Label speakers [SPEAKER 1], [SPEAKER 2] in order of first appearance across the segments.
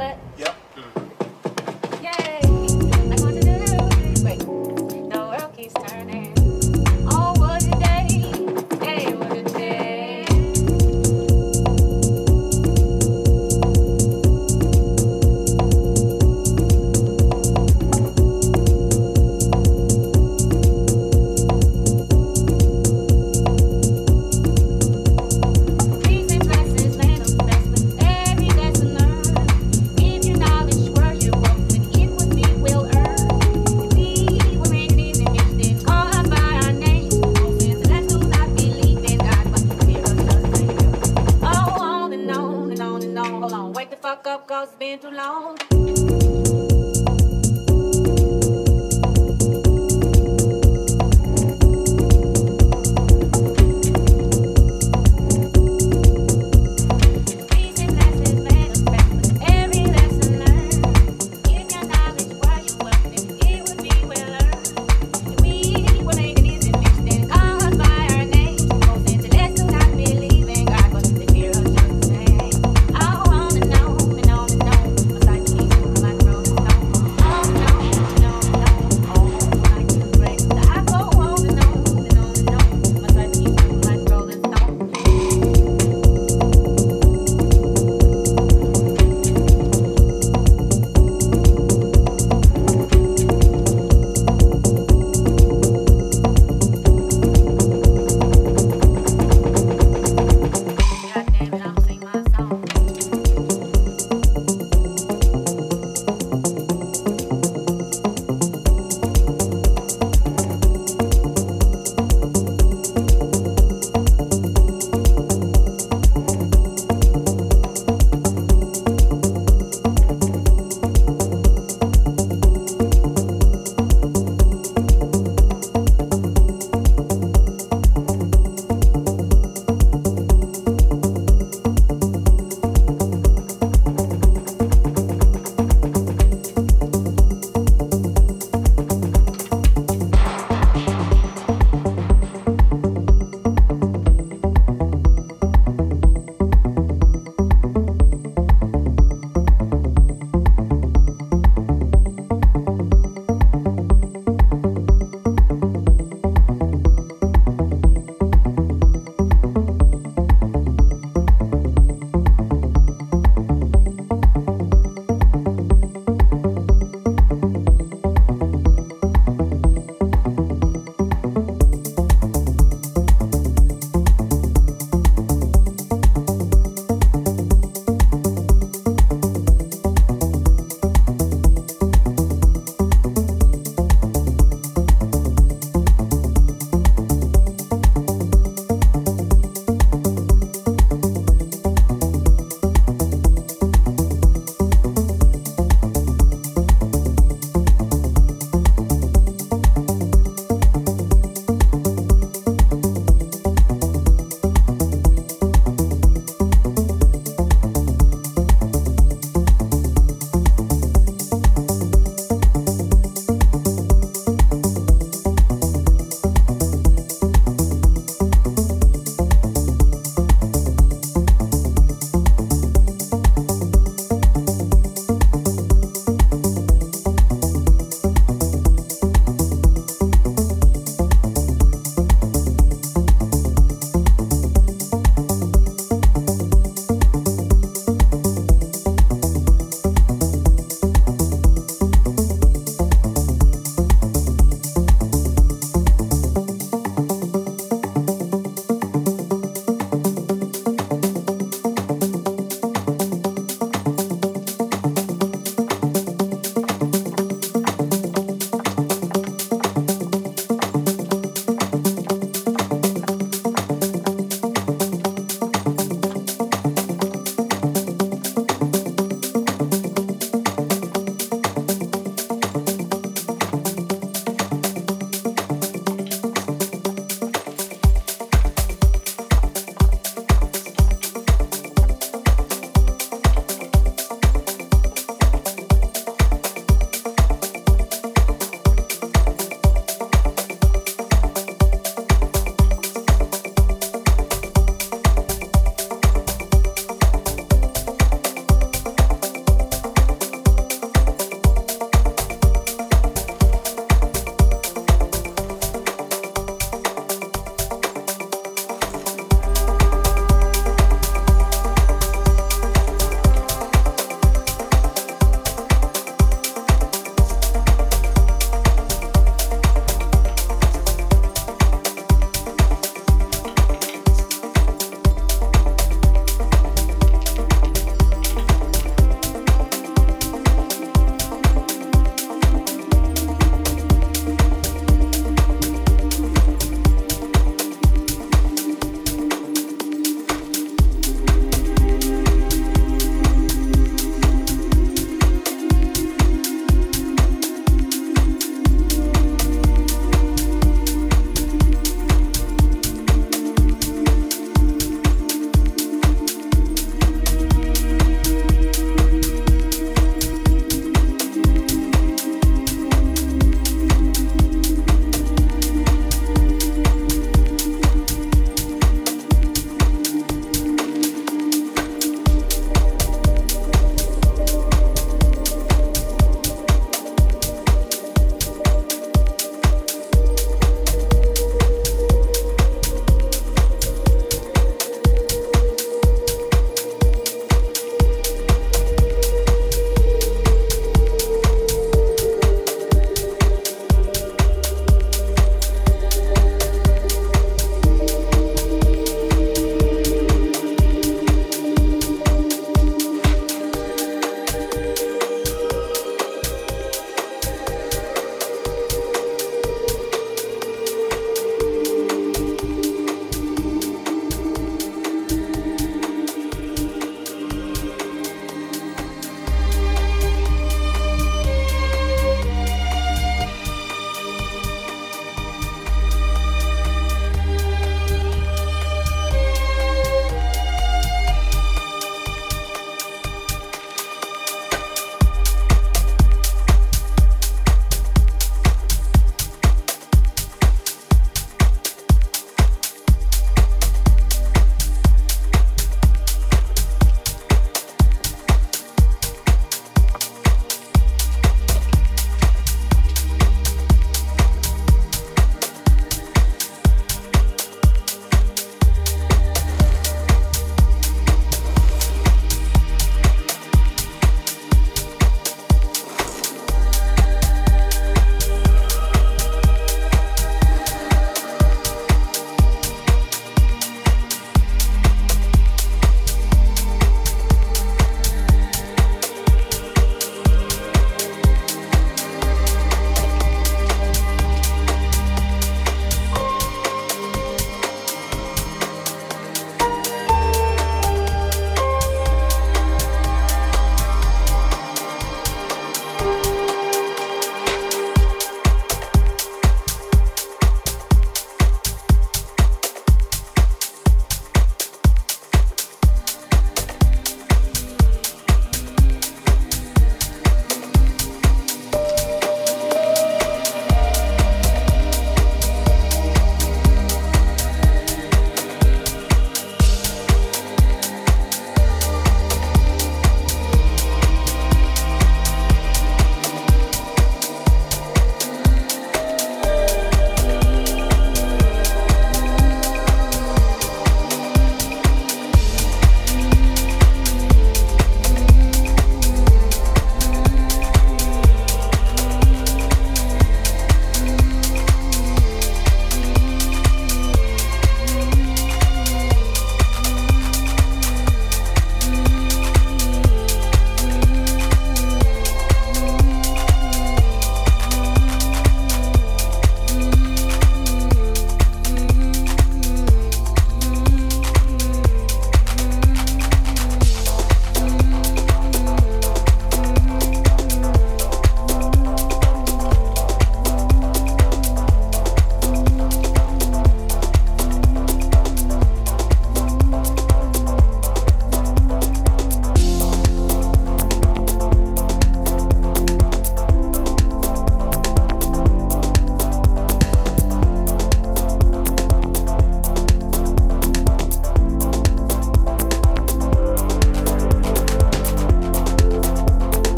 [SPEAKER 1] Oh,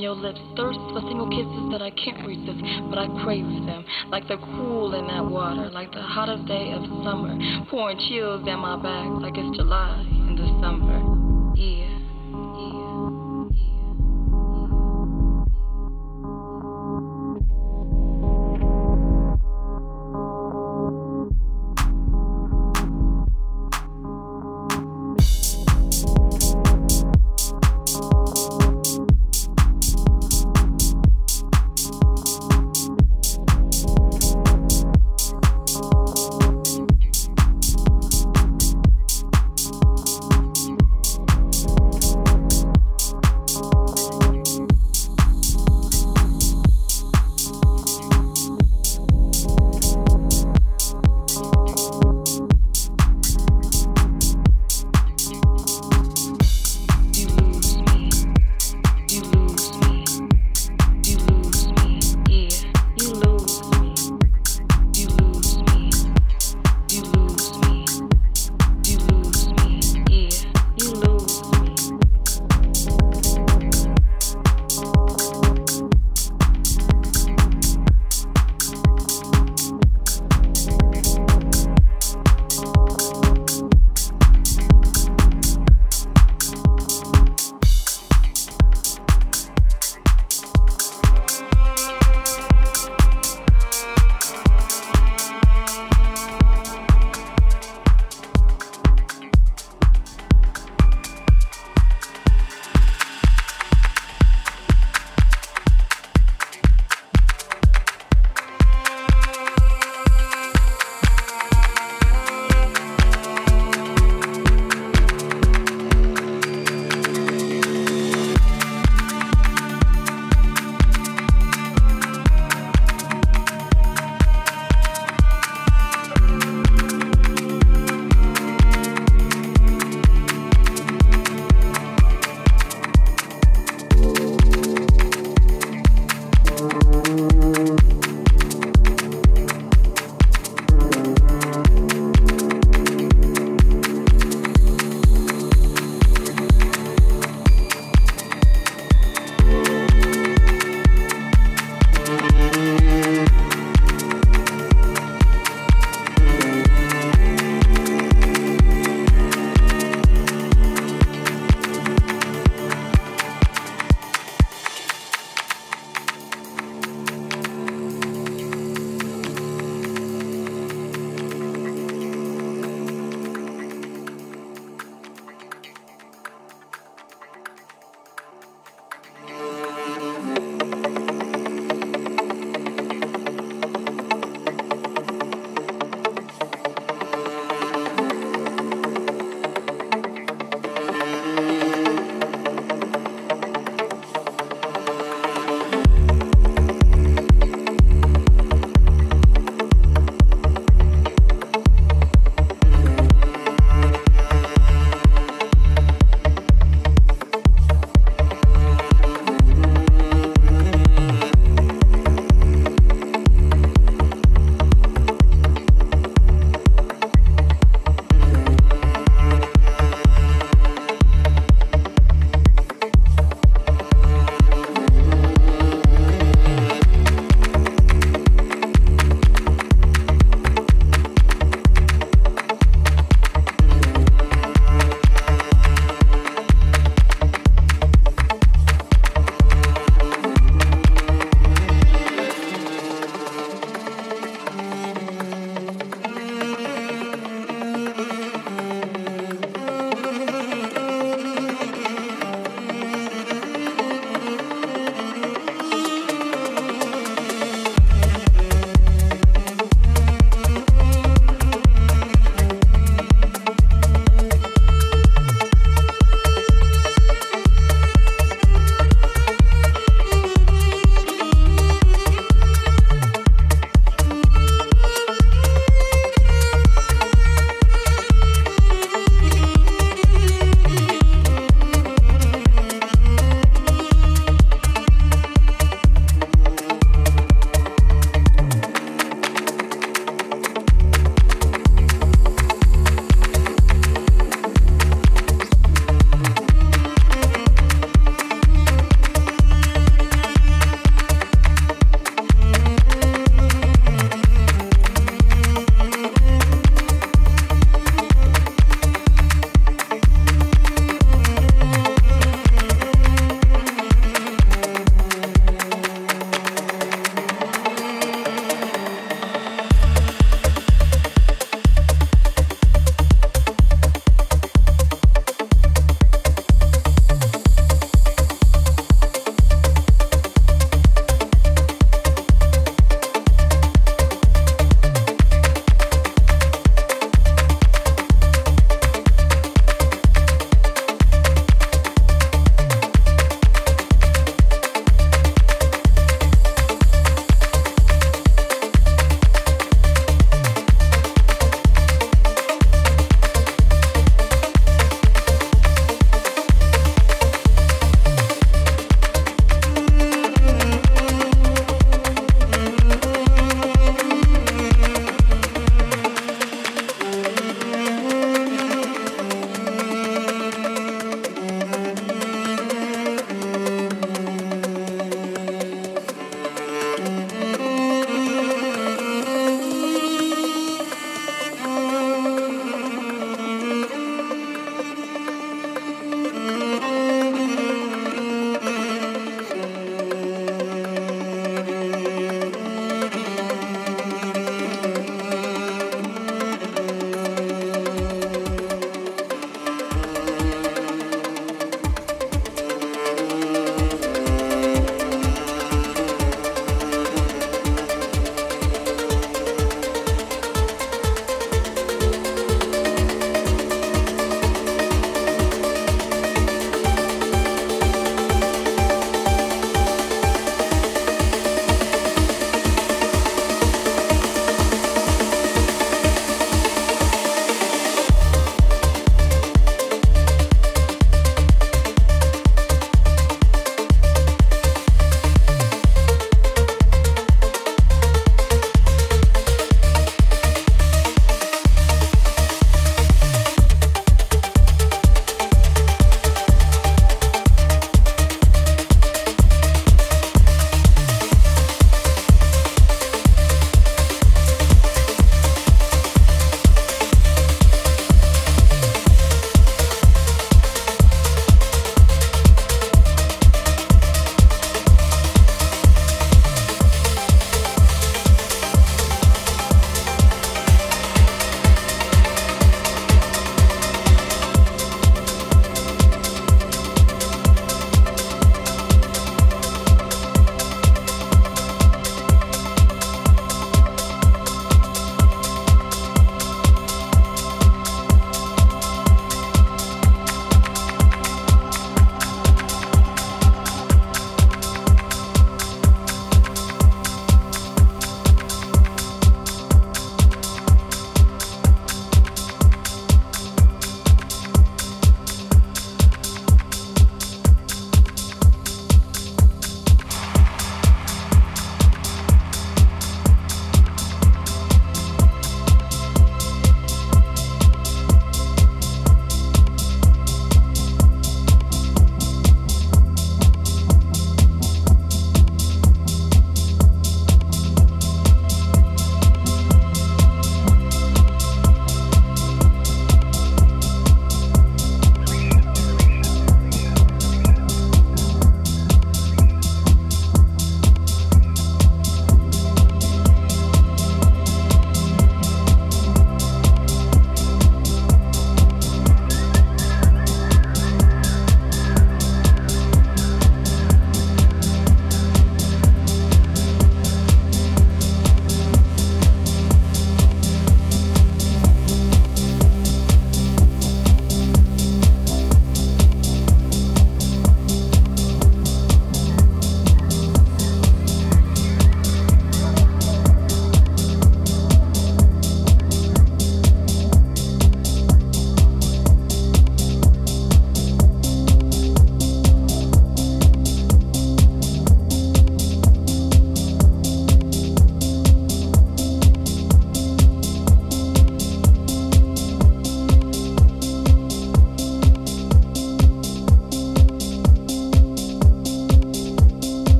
[SPEAKER 2] your lips. Thirst for single kisses that I can't resist, but I crave them. Like the cool in that water, like the hottest day of summer. Pouring chills down my back like it's July in December.